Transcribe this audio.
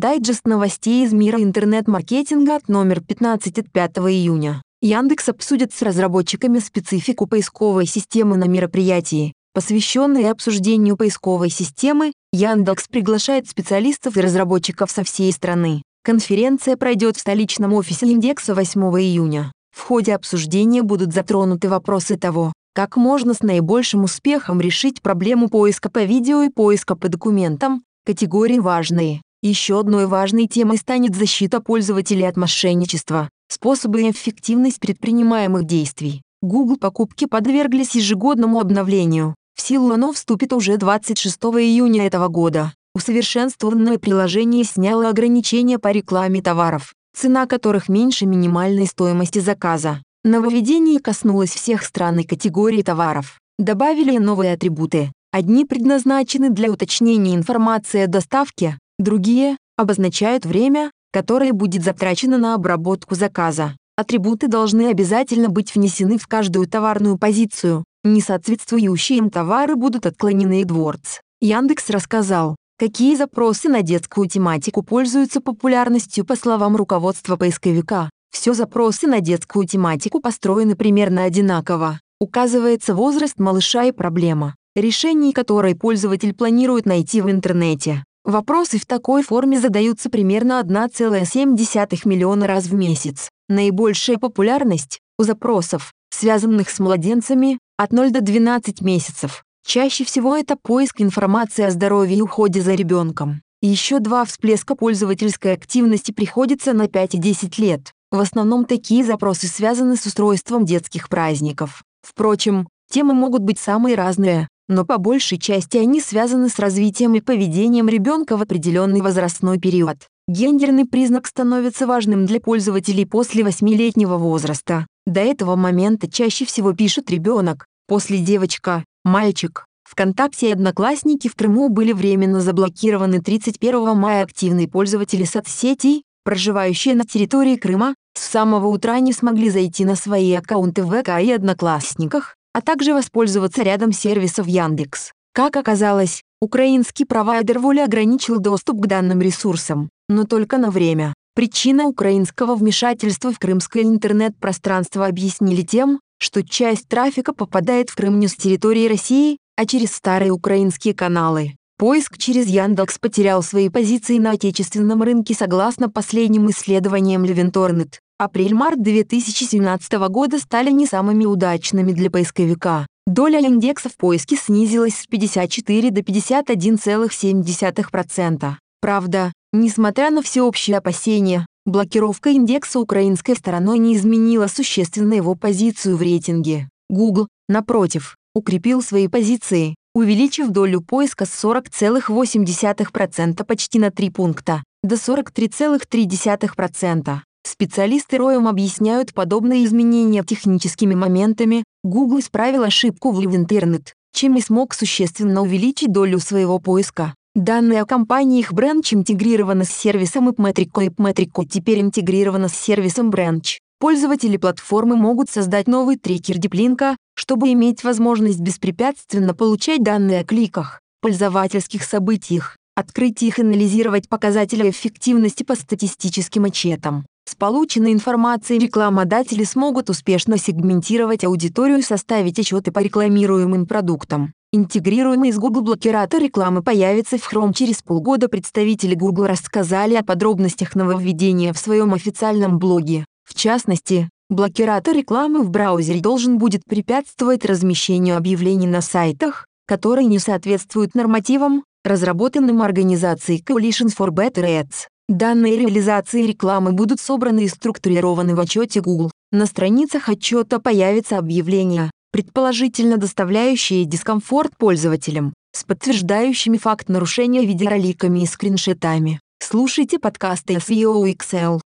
Дайджест новостей из мира интернет-маркетинга от номер 15 от 5 июня. Яндекс обсудит с разработчиками специфику поисковой системы на мероприятии, посвященной обсуждению поисковой системы. Яндекс приглашает специалистов и разработчиков со всей страны. Конференция пройдет в столичном офисе индекса 8 июня. В ходе обсуждения будут затронуты вопросы того, как можно с наибольшим успехом решить проблему поиска по видео и поиска по документам, категории важные. Еще одной важной темой станет защита пользователей от мошенничества, способы и эффективность предпринимаемых действий. Google покупки подверглись ежегодному обновлению. В силу оно вступит уже 26 июня этого года. Усовершенствованное приложение сняло ограничения по рекламе товаров, цена которых меньше минимальной стоимости заказа. Нововведение коснулось всех стран и категорий товаров. Добавили новые атрибуты. Одни предназначены для уточнения информации о доставке, другие обозначают время, которое будет затрачено на обработку заказа. Атрибуты должны обязательно быть внесены в каждую товарную позицию. Несоответствующие им товары будут отклонены AdWords. Яндекс рассказал, Какие запросы на детскую тематику пользуются популярностью по словам руководства поисковика? Все запросы на детскую тематику построены примерно одинаково. Указывается возраст малыша и проблема, решение которой пользователь планирует найти в интернете. Вопросы в такой форме задаются примерно 1,7 миллиона раз в месяц. Наибольшая популярность у запросов, связанных с младенцами, от 0 до 12 месяцев. Чаще всего это поиск информации о здоровье и уходе за ребенком. Еще два всплеска пользовательской активности приходится на 5 и 10 лет. В основном такие запросы связаны с устройством детских праздников. Впрочем, темы могут быть самые разные, но по большей части они связаны с развитием и поведением ребенка в определенный возрастной период. Гендерный признак становится важным для пользователей после 8-летнего возраста. До этого момента чаще всего пишут «ребенок», после «девочка», Мальчик. ВКонтакте и Одноклассники в Крыму были временно заблокированы 31 мая активные пользователи соцсетей, проживающие на территории Крыма, с самого утра не смогли зайти на свои аккаунты в ВК и Одноклассниках, а также воспользоваться рядом сервисов Яндекс. Как оказалось, украинский провайдер воли ограничил доступ к данным ресурсам, но только на время. Причина украинского вмешательства в крымское интернет-пространство объяснили тем, что часть трафика попадает в Крым не с территории России, а через старые украинские каналы. Поиск через Яндекс потерял свои позиции на отечественном рынке согласно последним исследованиям Левенторнет. Апрель-март 2017 года стали не самыми удачными для поисковика. Доля индекса в поиске снизилась с 54 до 51,7%. Правда, несмотря на всеобщие опасения, Блокировка индекса украинской стороной не изменила существенно его позицию в рейтинге. Google, напротив, укрепил свои позиции, увеличив долю поиска с 40,8% почти на 3 пункта, до 43,3%. Специалисты Роем объясняют подобные изменения техническими моментами. Google исправил ошибку в интернет, чем и смог существенно увеличить долю своего поиска. Данные о компаниях Branch интегрированы с сервисом AppMetrico. AppMetrico теперь интегрирована с сервисом Branch. Пользователи платформы могут создать новый трекер диплинка, чтобы иметь возможность беспрепятственно получать данные о кликах, пользовательских событиях, открытиях и анализировать показатели эффективности по статистическим отчетам. С полученной информацией рекламодатели смогут успешно сегментировать аудиторию и составить отчеты по рекламируемым продуктам. Интегрируемый из Google блокиратор рекламы появится в Chrome через полгода. Представители Google рассказали о подробностях нововведения в своем официальном блоге. В частности, блокиратор рекламы в браузере должен будет препятствовать размещению объявлений на сайтах, которые не соответствуют нормативам, разработанным организацией Coalition for Better Ads. Данные реализации рекламы будут собраны и структурированы в отчете Google. На страницах отчета появится объявление, предположительно доставляющие дискомфорт пользователям, с подтверждающими факт нарушения видеороликами и скриншотами. Слушайте подкасты SEO XL.